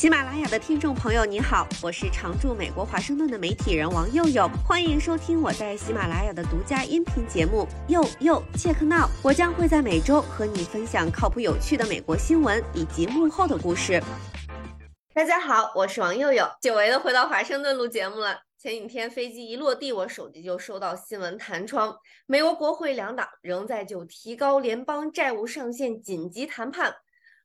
喜马拉雅的听众朋友，你好，我是常驻美国华盛顿的媒体人王佑佑，欢迎收听我在喜马拉雅的独家音频节目《佑佑切克闹》。我将会在每周和你分享靠谱有趣的美国新闻以及幕后的故事。大家好，我是王佑佑，久违的回到华盛顿录节目了。前几天飞机一落地，我手机就收到新闻弹窗，美国国会两党仍在就提高联邦债务上限紧急谈判。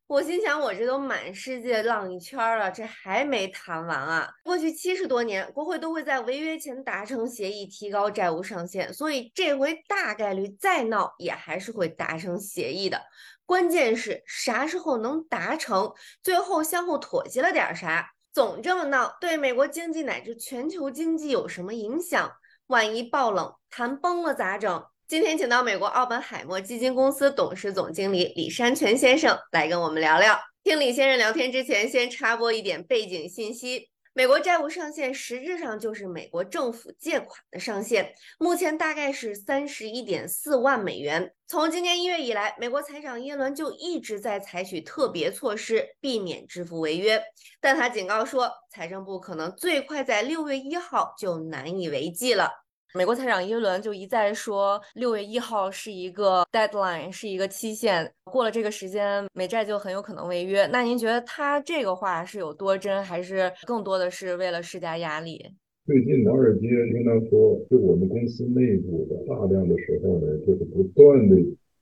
我心想，我这都满世界浪一圈了，这还没谈完啊！过去七十多年，国会都会在违约前达成协议，提高债务上限，所以这回大概率再闹也还是会达成协议的。关键是啥时候能达成，最后相互妥协了点啥？总这么闹，对美国经济乃至全球经济有什么影响？万一爆冷，谈崩了咋整？今天请到美国奥本海默基金公司董事总经理李山泉先生来跟我们聊聊。听李先生聊天之前，先插播一点背景信息：美国债务上限实质上就是美国政府借款的上限，目前大概是三十一点四万美元。从今年一月以来，美国财长耶伦就一直在采取特别措施，避免支付违约，但他警告说，财政部可能最快在六月一号就难以为继了。美国财长耶伦就一再说，六月一号是一个 deadline，是一个期限，过了这个时间，美债就很有可能违约。那您觉得他这个话是有多真，还是更多的是为了施加压力？最近华尔街经常说，就我们公司内部的大量的时候呢，就是不断的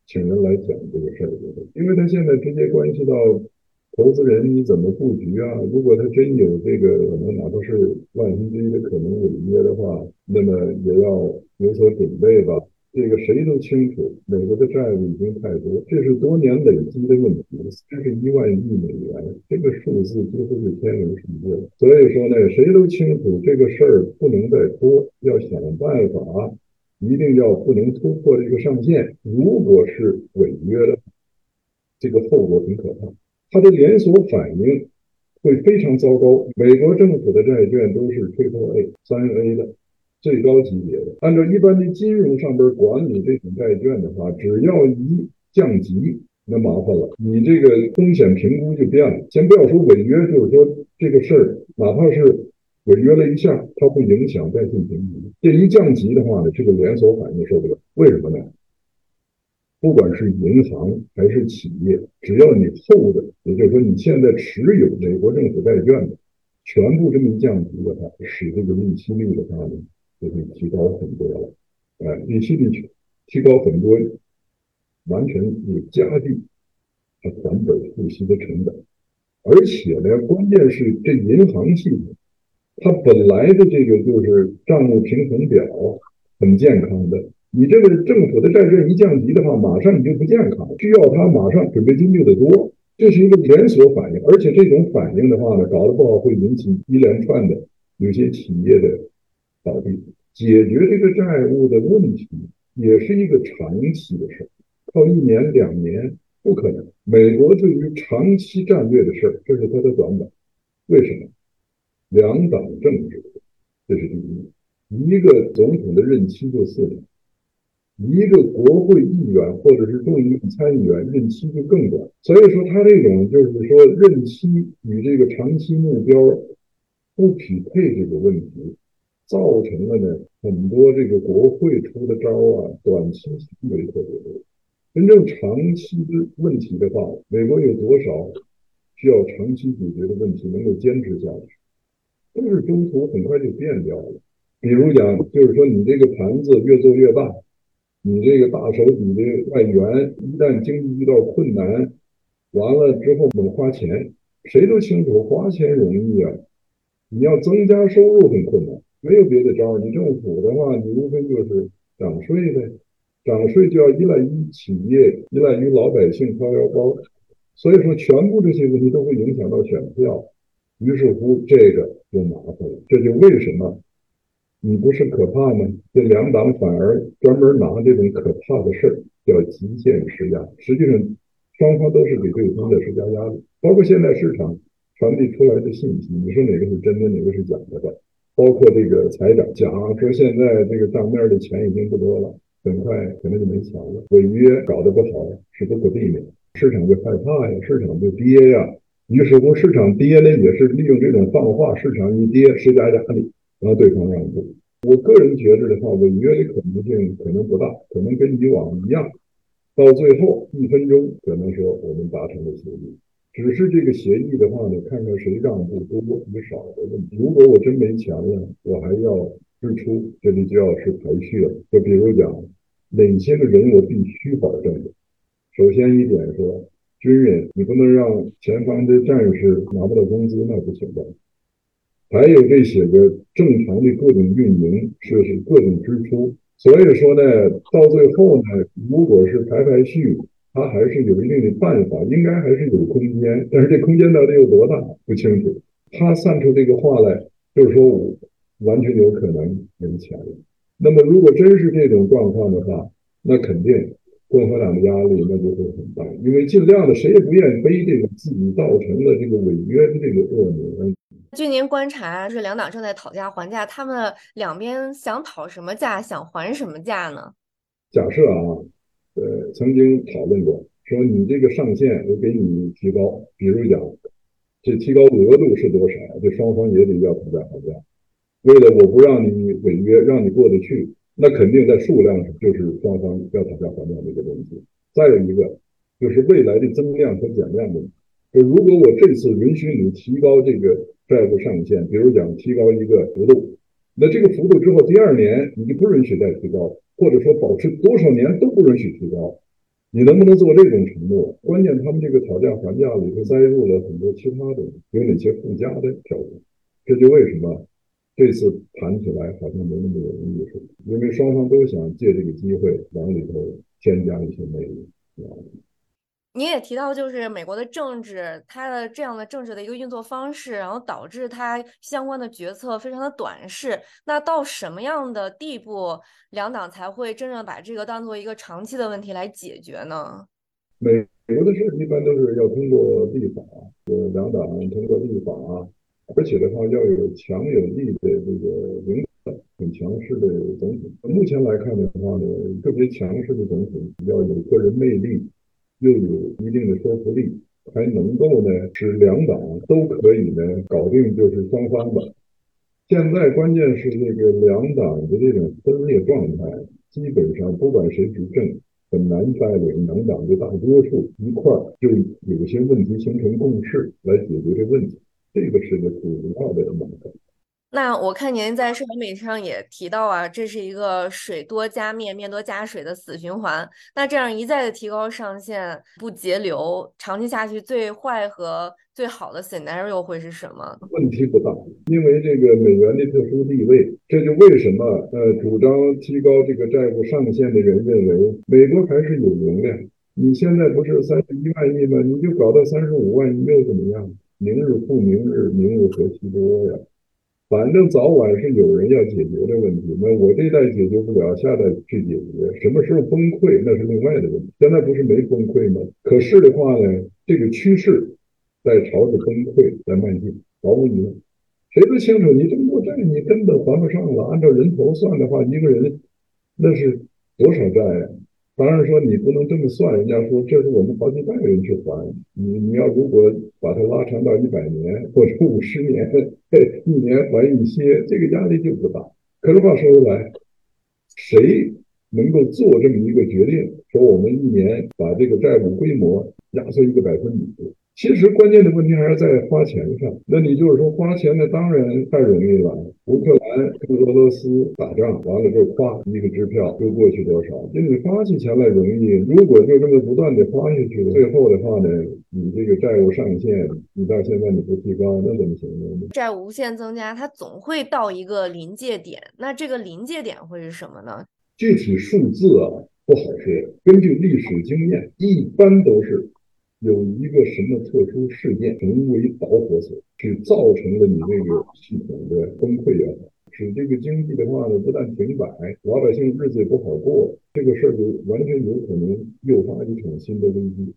请人来讲这个事儿，因为他现在直接关系到。投资人你怎么布局啊？如果他真有这个可能，哪怕是万分之一的可能违约的话，那么也要有所准备吧。这个谁都清楚，美国的债务已经太多，这是多年累积的问题，三十一万亿美元，这个数字几乎是天文数字。所以说呢，谁都清楚这个事儿不能再拖，要想办法，一定要不能突破这个上限。如果是违约的，这个后果很可怕。它的连锁反应会非常糟糕。美国政府的债券都是 Triple A、三 A 的最高级别的。按照一般的金融上边管理这种债券的话，只要一降级，那麻烦了，你这个风险评估就变了。先不要说违约，就是说这个事儿，哪怕是违约了一下，它会影响债券评级。这一降级的话呢，这个连锁反应受不了。为什么呢？不管是银行还是企业，只要你厚的，也就是说你现在持有美国政府债券的，全部这么降级的话，使这个利息率的话呢，就会提高很多了。哎，利息率提高很多，完全有加剧它还本付息的成本。而且呢，关键是这银行系统，它本来的这个就是账目平衡表很健康的。你这个政府的债券一降级的话，马上你就不健康，需要它马上准备金就得多，这是一个连锁反应，而且这种反应的话呢，搞得不好会引起一连串的有些企业的倒闭。解决这个债务的问题也是一个长期的事儿，靠一年两年不可能。美国对于长期战略的事儿，这是它的短板。为什么？两党政治，这是第一。一个总统的任期就四年。一个国会议员或者是众议院参议员任期就更短，所以说他这种就是说任期与这个长期目标不匹配这个问题，造成了呢很多这个国会出的招啊，短期行为特别多。真正长期的问题的话，美国有多少需要长期解决的问题能够坚持下去，都是中途很快就变掉了。比如讲，就是说你这个盘子越做越大。你这个大手笔的外援，一旦经济遇到困难，完了之后猛花钱，谁都清楚花钱容易啊，你要增加收入很困难，没有别的招儿。你政府的话，你无非就是涨税呗，涨税就要依赖于企业，依赖于老百姓掏腰包，所以说全部这些问题都会影响到选票，于是乎这个就麻烦了，这就为什么。你不是可怕吗？这两党反而专门拿这种可怕的事儿叫极限施压，实际上双方都是给对方在施加压力。包括现在市场传递出来的信息，你说哪个是真的，哪个是假的吧？包括这个财长讲说现在这个账面的钱已经不多了，很快可能就没钱了，违约搞得不好是不可避免，市场就害怕呀，市场就跌呀，于是乎市场跌呢，也是利用这种放话，市场一跌施加压力，然后对方让步。我个人觉得的话，违约的可能性可能不大，可能跟以往一样，到最后一分钟可能说我们达成了协议。只是这个协议的话呢，看看谁让步多与少的问题。如果我真没钱了，我还要支出，这里就要是排序了。就比如讲，哪些个人我必须保证的？首先一点说，军人你不能让前方的战士拿不到工资，那不行的。还有这些个正常的各种运营，设施各种支出。所以说呢，到最后呢，如果是排排序。他还是有一定的办法，应该还是有空间，但是这空间到底有多大不清楚。他散出这个话来，就是说我完全有可能没钱了。那么如果真是这种状况的话，那肯定共和党的压力那就会很大，因为尽量的谁也不愿意背这个自己造成的这个违约的这个恶名。据您观察，是两党正在讨价还价，他们两边想讨什么价，想还什么价呢？假设啊。呃，曾经讨论过，说你这个上限我给你提高，比如讲，这提高额度是多少？这双方也得要讨价还价。为了我不让你违约，让你过得去，那肯定在数量上就是双方要讨价还价的一个东西。再有一个就是未来的增量和减量问题。就如果我这次允许你提高这个债务上限，比如讲提高一个幅度，那这个幅度之后第二年你就不允许再提高。或者说保持多少年都不允许提高，你能不能做这种承诺？关键他们这个讨价还价里头塞入了很多其他的，有哪些附加的条款？这就为什么这次谈起来好像没那么容易，是因为双方都想借这个机会往里头添加一些魅力。你也提到，就是美国的政治，它的这样的政治的一个运作方式，然后导致它相关的决策非常的短视。那到什么样的地步，两党才会真正把这个当做一个长期的问题来解决呢？美国的事一般都是要通过立法，呃，两党通过立法，而且的话要有强有力的这个领导，很强势的总统。目前来看的话呢，特别强势的总统要有个人魅力。又有一定的说服力，还能够呢使两党都可以呢搞定，就是双方吧。现在关键是这个两党的这种分裂状态，基本上不管谁执政，很难带领两党的大多数一块儿就有些问题形成共识来解决这问题，这个是个主要的矛盾。那我看您在社交媒体上也提到啊，这是一个水多加面，面多加水的死循环。那这样一再的提高上限，不节流，长期下去最坏和最好的 scenario 会是什么？问题不大，因为这个美元的特殊地位，这就为什么呃主张提高这个债务上限的人认为美国还是有容量。你现在不是三十一万亿吗？你就搞到三十五万亿又怎么样？明日复明日，明日何其多呀！反正早晚是有人要解决的问题，那我这代解决不了，下代去解决。什么时候崩溃，那是另外的问题。现在不是没崩溃吗？可是的话呢，这个趋势在朝着崩溃在迈进，毫无疑问。谁都清楚，你这么多债，你根本还不上了。按照人头算的话，一个人那是多少债呀？当然说你不能这么算，人家说这是我们好几代人去还你。你要如果把它拉长到一百年或者五十年，一年还一些，这个压力就不大。可是话说回来，谁能够做这么一个决定，说我们一年把这个债务规模压缩一个百分比？其实关键的问题还是在花钱上。那你就是说花钱呢，当然太容易了。乌克兰跟俄罗斯打仗完了之后，花一个支票又过去多少？就你发起钱来容易，如果就这么不断的花下去，最后的话呢，你这个债务上限，你到现在你不提高，那怎么行呢？债务无限增加，它总会到一个临界点。那这个临界点会是什么呢？具体数字啊不好说。根据历史经验，一般都是。有一个什么特殊事件成为导火索，是造成了你那个系统的崩溃也好，使这个经济的话呢不但停摆，老百姓日子也不好过，这个事儿就完全有可能诱发一场新的危机。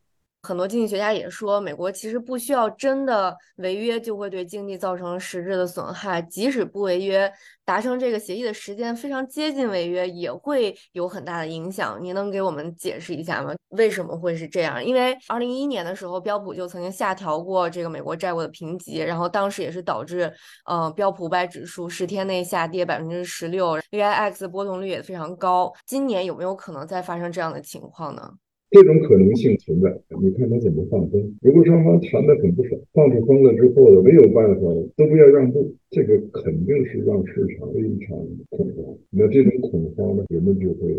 很多经济学家也说，美国其实不需要真的违约就会对经济造成实质的损害，即使不违约，达成这个协议的时间非常接近违约，也会有很大的影响。您能给我们解释一下吗？为什么会是这样？因为二零一一年的时候，标普就曾经下调过这个美国债务的评级，然后当时也是导致呃标普五百指数十天内下跌百分之十六，VIX 波动率也非常高。今年有没有可能再发生这样的情况呢？这种可能性存在，你看他怎么放风。如果双方谈得很不爽，放出风了之后呢，没有办法，都不要让步，这个肯定是让市场非常恐慌。那这种恐慌呢，人们就会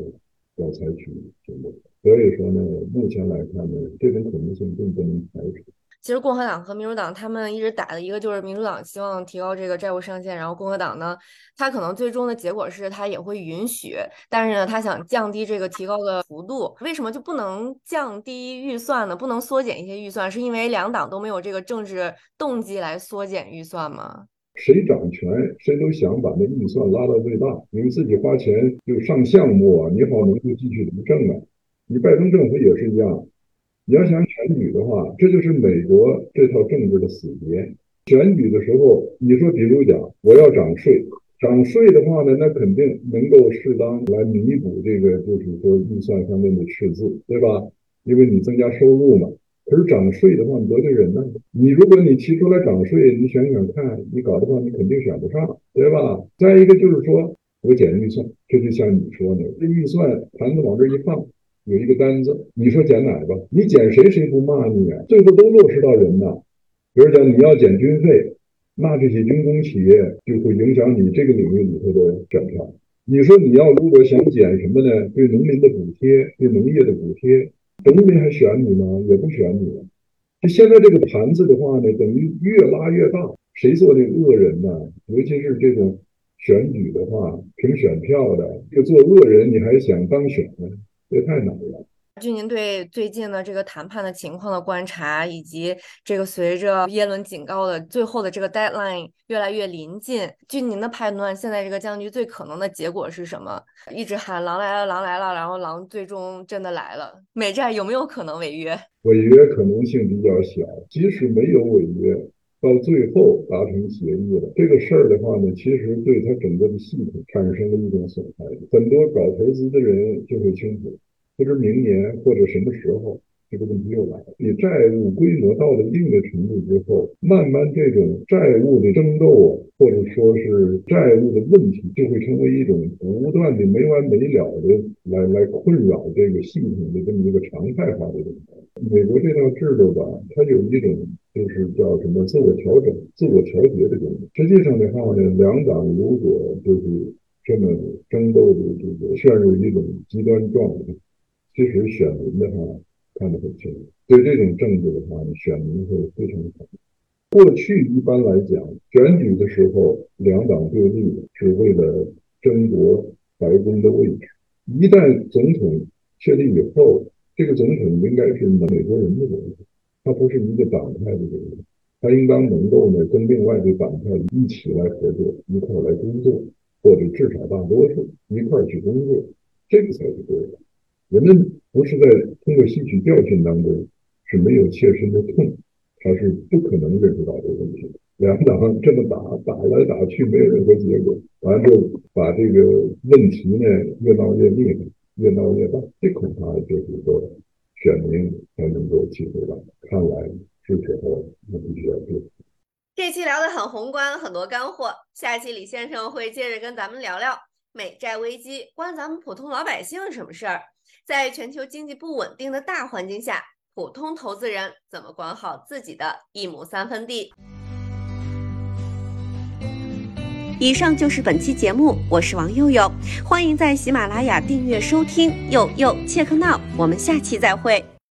要采取行动。所以说呢，目前来看呢，这种可能性并不能排除。其实共和党和民主党他们一直打的一个就是民主党希望提高这个债务上限，然后共和党呢，他可能最终的结果是他也会允许，但是呢，他想降低这个提高的幅度。为什么就不能降低预算呢？不能缩减一些预算？是因为两党都没有这个政治动机来缩减预算吗？谁掌权，谁都想把那预算拉到最大，你们自己花钱就上项目啊，你好能够继续执政啊。你拜登政府也是一样。你要想选举的话，这就是美国这套政治的死结。选举的时候，你说，比如讲，我要涨税，涨税的话呢，那肯定能够适当来弥补这个，就是说预算上面的赤字，对吧？因为你增加收入嘛。可是涨税的话，你得罪人呢。你如果你提出来涨税，你想想看，你搞的话，你肯定选不上，对吧？再一个就是说我减预算，这就像你说的，这预算盘子往这一放。有一个单子，你说减哪个？你减谁，谁不骂你啊？最后都落实到人呐。比如讲，你要减军费，那这些军工企业就会影响你这个领域里头的选票。你说你要如果想减什么呢？对农民的补贴，对农业的补贴，农民还选你吗？也不选你了。就现在这个盘子的话呢，等于越拉越大。谁做的恶人呢？尤其是这种选举的话，凭选票的，就做恶人，你还想当选呢？这太难了。据您对最近的这个谈判的情况的观察，以及这个随着耶伦警告的最后的这个 deadline 越来越临近，据您的判断，现在这个僵局最可能的结果是什么？一直喊狼来了，狼来了，然后狼最终真的来了，美债有没有可能违约？违约可能性比较小，即使没有违约，到最后达成协议了，这个事儿的话呢，其实对他整个的系统产生了一种损害。很多搞投资的人就会清楚。不知明年或者什么时候，这个问题又来了。你债务规模到了一定的程度之后，慢慢这种债务的争斗，或者说是债务的问题，就会成为一种不断的没完没了的来来困扰这个系统的这么一个常态化的东西。美国这套制度吧，它有一种就是叫什么自我调整、自我调节的功能。实际上的话呢，两党如果就是这么争斗的这个陷入一种极端状态。其实选民的话看得很清楚，对这种政治的话呢，选民会非常讨厌。过去一般来讲，选举的时候两党对立是为了争夺白宫的位置。一旦总统确立以后，这个总统应该是美国人的总统，他不是一个党派的总统，他应当能够呢跟另外的党派一起来合作，一块来工作，或者至少大多数一块去工作，这个才是对的。人们不是在通过吸取教训当中是没有切身的痛，他是不可能认识到这个问题的。两党这么打，打来打去没有任何结果，完了就把这个问题呢越闹越厉害，越闹越大。这恐怕就是说选民才能够体会到。看来是时候那必须要做。这期聊得很宏观，很多干货。下期李先生会接着跟咱们聊聊美债危机关咱们普通老百姓什么事儿。在全球经济不稳定的大环境下，普通投资人怎么管好自己的一亩三分地？以上就是本期节目，我是王佑佑，欢迎在喜马拉雅订阅收听，佑佑切克闹，我们下期再会。